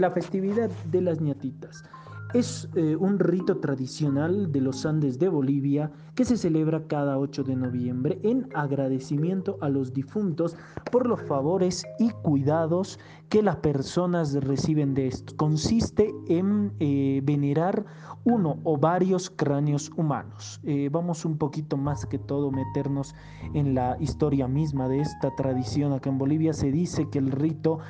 La festividad de las ñatitas. Es eh, un rito tradicional de los Andes de Bolivia que se celebra cada 8 de noviembre en agradecimiento a los difuntos por los favores y cuidados que las personas reciben de esto. Consiste en eh, venerar uno o varios cráneos humanos. Eh, vamos un poquito más que todo meternos en la historia misma de esta tradición. Acá en Bolivia se dice que el rito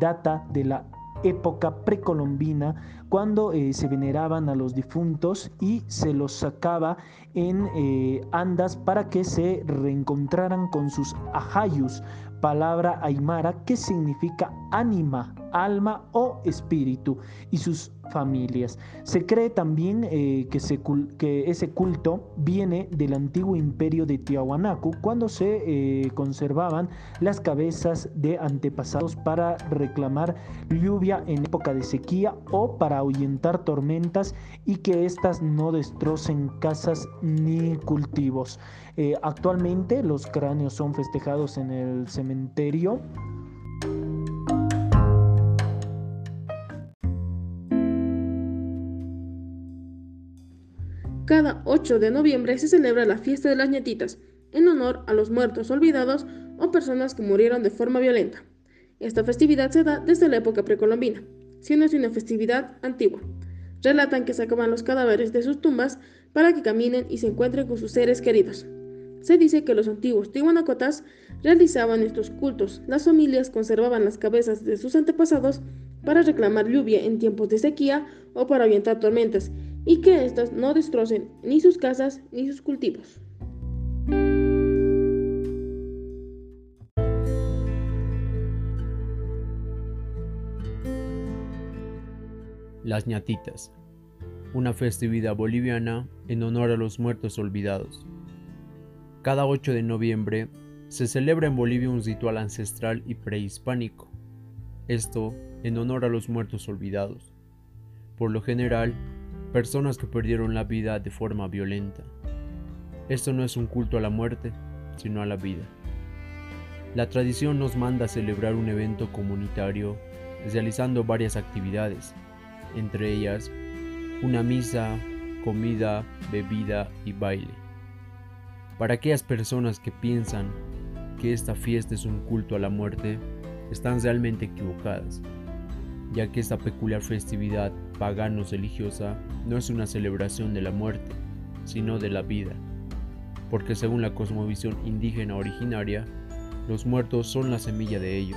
data de la época precolombina cuando eh, se veneraban a los difuntos y se los sacaba en eh, andas para que se reencontraran con sus ajayus, palabra aymara que significa ánima, alma o espíritu, y sus familias. Se cree también eh, que, ese culto viene del antiguo imperio de Tiahuanacu, cuando se eh, conservaban las cabezas de antepasados para reclamar lluvia en época de sequía o para ahuyentar tormentas y que éstas no destrocen casas ni cultivos. Eh, actualmente los cráneos son festejados en el cementerio Cada 8 de noviembre se celebra la fiesta de las ñetitas, en honor a los muertos olvidados o personas que murieron de forma violenta. Esta festividad se da desde la época precolombina, siendo una festividad antigua. Relatan que sacaban los cadáveres de sus tumbas para que caminen y se encuentren con sus seres queridos. Se dice que los antiguos tihuanacotas realizaban estos cultos. Las familias conservaban las cabezas de sus antepasados para reclamar lluvia en tiempos de sequía o para ahuyentar tormentas y que éstas no destrocen ni sus casas ni sus cultivos. Las ñatitas, una festividad boliviana en honor a los muertos olvidados. Cada 8 de noviembre se celebra en Bolivia un ritual ancestral y prehispánico, esto en honor a los muertos olvidados. Por lo general, personas que perdieron la vida de forma violenta. Esto no es un culto a la muerte, sino a la vida. La tradición nos manda a celebrar un evento comunitario realizando varias actividades, entre ellas una misa, comida, bebida y baile. Para aquellas personas que piensan que esta fiesta es un culto a la muerte, están realmente equivocadas ya que esta peculiar festividad pagano-religiosa no es una celebración de la muerte, sino de la vida, porque según la cosmovisión indígena originaria, los muertos son la semilla de ello.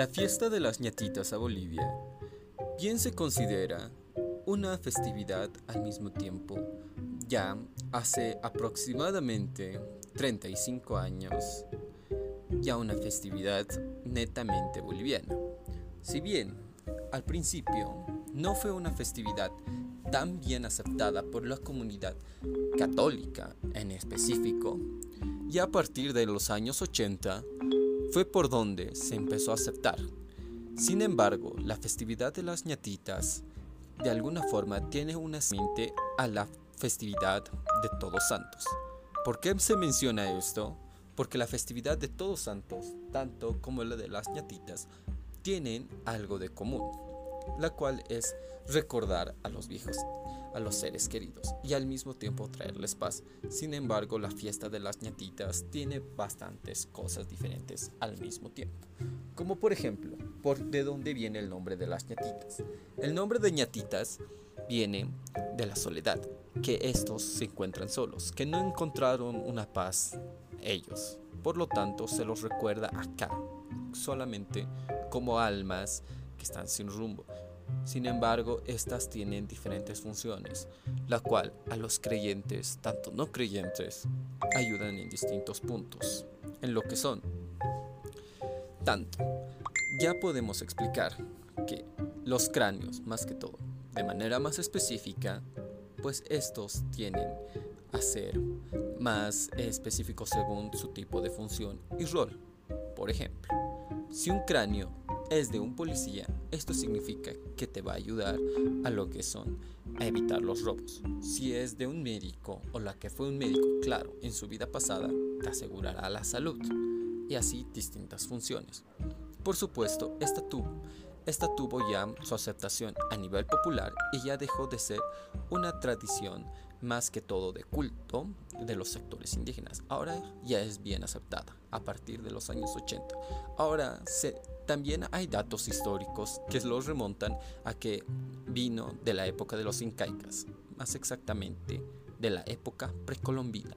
La fiesta de las ñatitas a Bolivia bien se considera una festividad al mismo tiempo ya hace aproximadamente 35 años, ya una festividad netamente boliviana. Si bien al principio no fue una festividad tan bien aceptada por la comunidad católica en específico, y a partir de los años 80 fue por donde se empezó a aceptar. Sin embargo, la festividad de las ñatitas de alguna forma tiene una mente a la festividad de Todos Santos. ¿Por qué se menciona esto? Porque la festividad de Todos Santos, tanto como la de las ñatitas, tienen algo de común, la cual es recordar a los viejos, a los seres queridos y al mismo tiempo traerles paz. Sin embargo, la fiesta de las ñatitas tiene bastantes cosas diferentes al mismo tiempo. Como por ejemplo, por de dónde viene el nombre de las ñatitas. El nombre de ñatitas viene de la soledad, que estos se encuentran solos, que no encontraron una paz ellos. Por lo tanto, se los recuerda acá, solamente como almas que están sin rumbo. Sin embargo, estas tienen diferentes funciones, la cual a los creyentes, tanto no creyentes, ayudan en distintos puntos, en lo que son. Tanto, ya podemos explicar que los cráneos, más que todo, de manera más específica, pues estos tienen a ser más específicos según su tipo de función y rol. Por ejemplo, si un cráneo es de un policía, esto significa que te va a ayudar a lo que son a evitar los robos. Si es de un médico o la que fue un médico, claro, en su vida pasada te asegurará la salud y así distintas funciones. Por supuesto, esta tuvo, esta tuvo ya su aceptación a nivel popular y ya dejó de ser una tradición más que todo de culto de los sectores indígenas. Ahora ya es bien aceptada a partir de los años 80. Ahora también hay datos históricos que los remontan a que vino de la época de los incaicas, más exactamente de la época precolombina.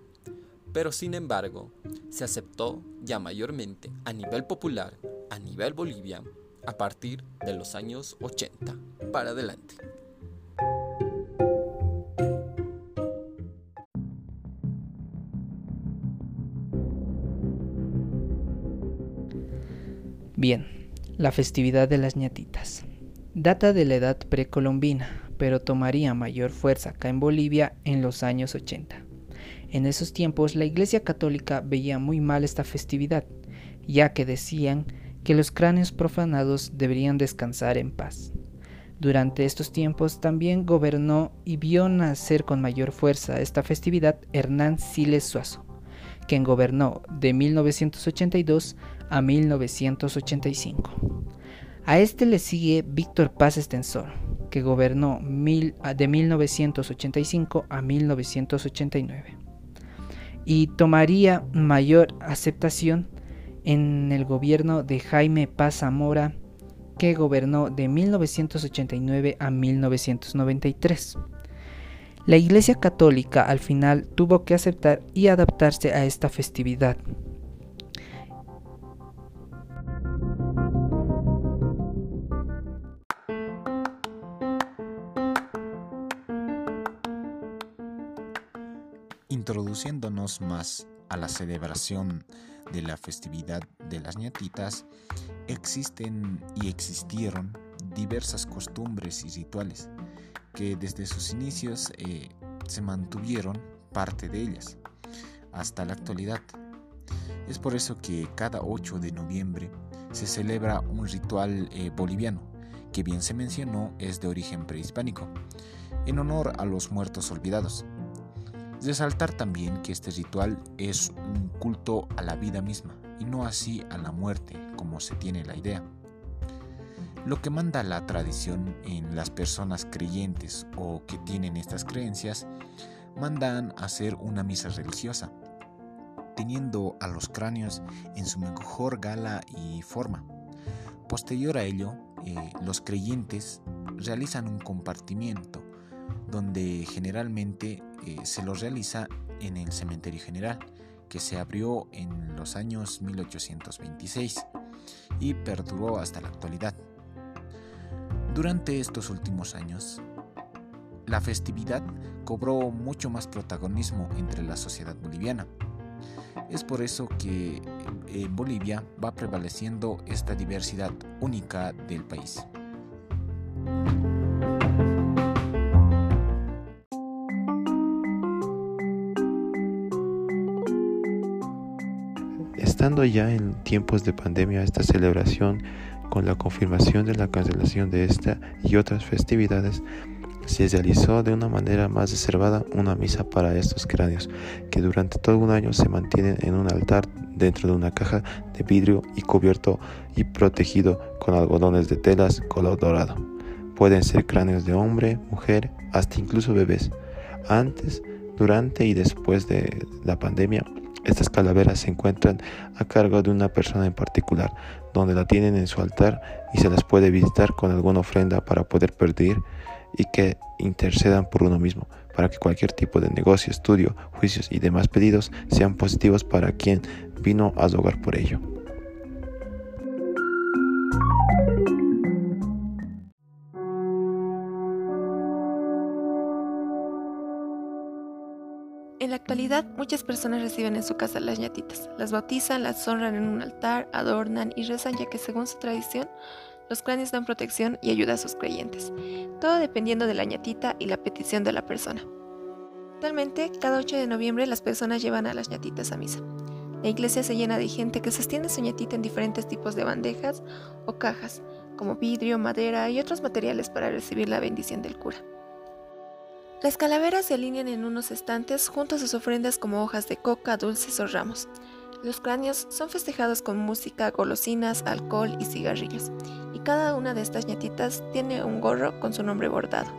Pero sin embargo, se aceptó ya mayormente a nivel popular, a nivel Bolivia, a partir de los años 80 para adelante. Bien, la festividad de las ñatitas. Data de la edad precolombina, pero tomaría mayor fuerza acá en Bolivia en los años 80. En esos tiempos la Iglesia Católica veía muy mal esta festividad, ya que decían que los cráneos profanados deberían descansar en paz. Durante estos tiempos también gobernó y vio nacer con mayor fuerza esta festividad Hernán Siles Suazo, quien gobernó de 1982 a 1985. A este le sigue Víctor Paz Estensor, que gobernó de 1985 a 1989. Y tomaría mayor aceptación en el gobierno de Jaime Paz Zamora, que gobernó de 1989 a 1993. La Iglesia Católica al final tuvo que aceptar y adaptarse a esta festividad, Introduciéndonos más a la celebración de la festividad de las ñatitas, existen y existieron diversas costumbres y rituales que desde sus inicios eh, se mantuvieron parte de ellas hasta la actualidad. Es por eso que cada 8 de noviembre se celebra un ritual eh, boliviano, que bien se mencionó es de origen prehispánico, en honor a los muertos olvidados. Resaltar también que este ritual es un culto a la vida misma y no así a la muerte como se tiene la idea. Lo que manda la tradición en las personas creyentes o que tienen estas creencias mandan hacer una misa religiosa, teniendo a los cráneos en su mejor gala y forma. Posterior a ello, eh, los creyentes realizan un compartimiento donde generalmente eh, se lo realiza en el Cementerio General, que se abrió en los años 1826 y perduró hasta la actualidad. Durante estos últimos años, la festividad cobró mucho más protagonismo entre la sociedad boliviana. Es por eso que en Bolivia va prevaleciendo esta diversidad única del país. Estando ya en tiempos de pandemia, esta celebración, con la confirmación de la cancelación de esta y otras festividades, se realizó de una manera más reservada una misa para estos cráneos, que durante todo un año se mantienen en un altar dentro de una caja de vidrio y cubierto y protegido con algodones de telas color dorado. Pueden ser cráneos de hombre, mujer, hasta incluso bebés. Antes, durante y después de la pandemia, estas calaveras se encuentran a cargo de una persona en particular, donde la tienen en su altar y se las puede visitar con alguna ofrenda para poder pedir y que intercedan por uno mismo, para que cualquier tipo de negocio, estudio, juicios y demás pedidos sean positivos para quien vino a rogar por ello. Actualidad, muchas personas reciben en su casa las ñatitas, las bautizan, las honran en un altar, adornan y rezan ya que según su tradición, los cráneos dan protección y ayuda a sus creyentes, todo dependiendo de la ñatita y la petición de la persona. Actualmente, cada 8 de noviembre las personas llevan a las ñatitas a misa. La iglesia se llena de gente que sostiene su ñatita en diferentes tipos de bandejas o cajas, como vidrio, madera y otros materiales para recibir la bendición del cura. Las calaveras se alinean en unos estantes junto a sus ofrendas como hojas de coca, dulces o ramos. Los cráneos son festejados con música, golosinas, alcohol y cigarrillos, y cada una de estas ñatitas tiene un gorro con su nombre bordado.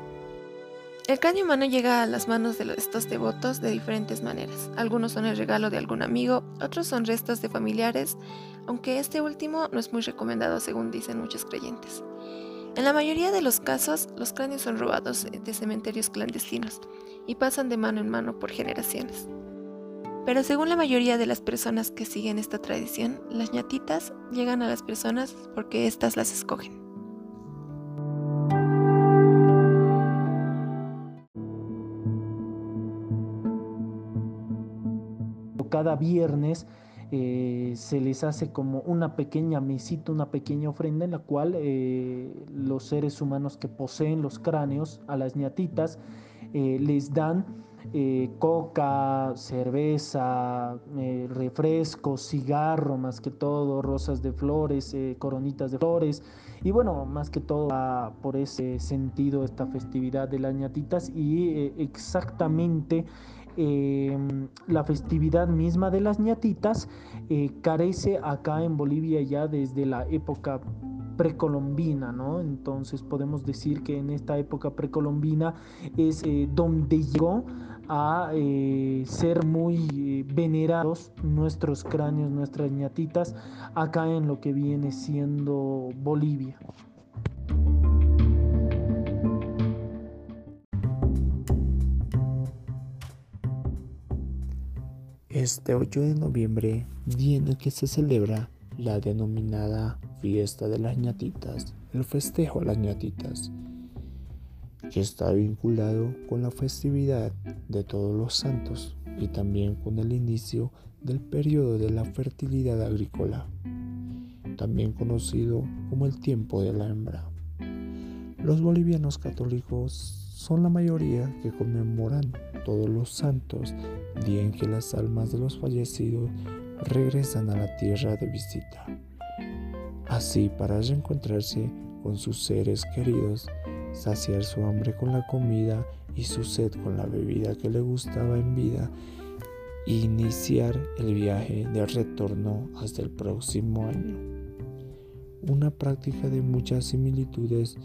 El cráneo humano llega a las manos de estos devotos de diferentes maneras. Algunos son el regalo de algún amigo, otros son restos de familiares, aunque este último no es muy recomendado según dicen muchos creyentes. En la mayoría de los casos, los cráneos son robados de cementerios clandestinos y pasan de mano en mano por generaciones. Pero según la mayoría de las personas que siguen esta tradición, las ñatitas llegan a las personas porque éstas las escogen. cada viernes eh, se les hace como una pequeña mesita, una pequeña ofrenda en la cual eh, los seres humanos que poseen los cráneos a las ñatitas eh, les dan coca, cerveza, refresco, cigarro, más que todo, rosas de flores, coronitas de flores. Y bueno, más que todo por ese sentido esta festividad de las ñatitas y exactamente Em, la festividad misma de las ñatitas eh, carece acá en Bolivia ya desde la época precolombina, ¿no? Entonces podemos decir que en esta época precolombina es eh, donde llegó a eh, ser muy venerados nuestros cráneos, nuestras ñatitas, acá en lo que viene siendo Bolivia. Este 8 de noviembre, día en el que se celebra la denominada Fiesta de las ñatitas, el festejo a las ñatitas, que está vinculado con la festividad de todos los santos y también con el inicio del periodo de la fertilidad agrícola, también conocido como el tiempo de la hembra. Los bolivianos católicos son la mayoría que conmemoran todos los santos, día en que las almas de los fallecidos regresan a la tierra de visita. Así, para reencontrarse con sus seres queridos, saciar su hambre con la comida y su sed con la bebida que le gustaba en vida, iniciar el viaje de retorno hasta el próximo año. Una práctica de muchas similitudes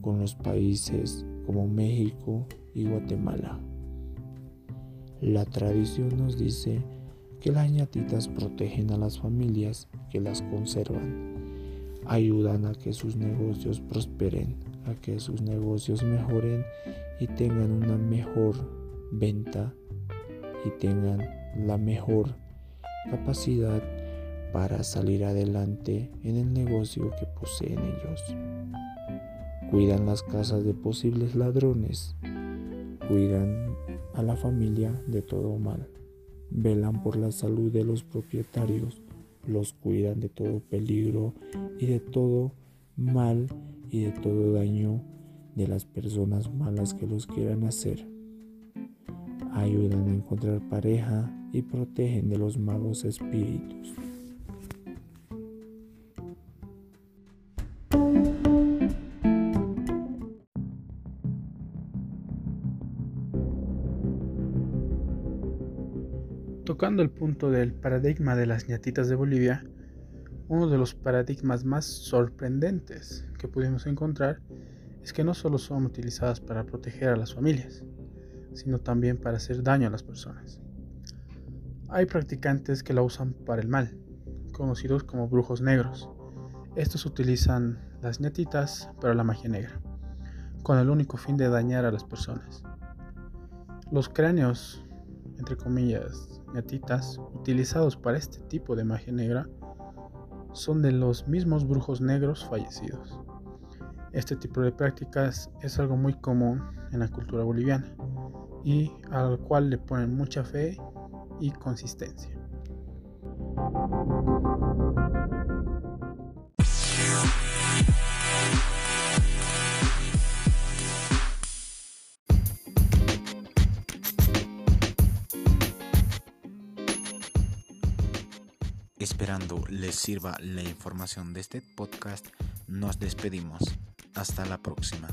con los países como México y Guatemala. La tradición nos dice que las ñatitas protegen a las familias que las conservan, ayudan a que sus negocios prosperen, a que sus negocios mejoren y tengan una mejor venta y tengan la mejor capacidad para salir adelante en el negocio que poseen ellos. Cuidan las casas de posibles ladrones, cuidan a la familia de todo mal, velan por la salud de los propietarios, los cuidan de todo peligro y de todo mal y de todo daño de las personas malas que los quieran hacer. Ayudan a encontrar pareja y protegen de los malos espíritus. Tocando el punto del paradigma de las ñatitas de Bolivia, uno de los paradigmas más sorprendentes que pudimos encontrar es que no solo son utilizadas para proteger a las familias, sino también para hacer daño a las personas. Hay practicantes que la usan para el mal, conocidos como brujos negros. Estos utilizan las ñatitas para la magia negra, con el único fin de dañar a las personas. Los cráneos, entre comillas, gatitas utilizados para este tipo de magia negra son de los mismos brujos negros fallecidos. Este tipo de prácticas es algo muy común en la cultura boliviana y al cual le ponen mucha fe y consistencia. Les sirva la información de este podcast, nos despedimos. Hasta la próxima.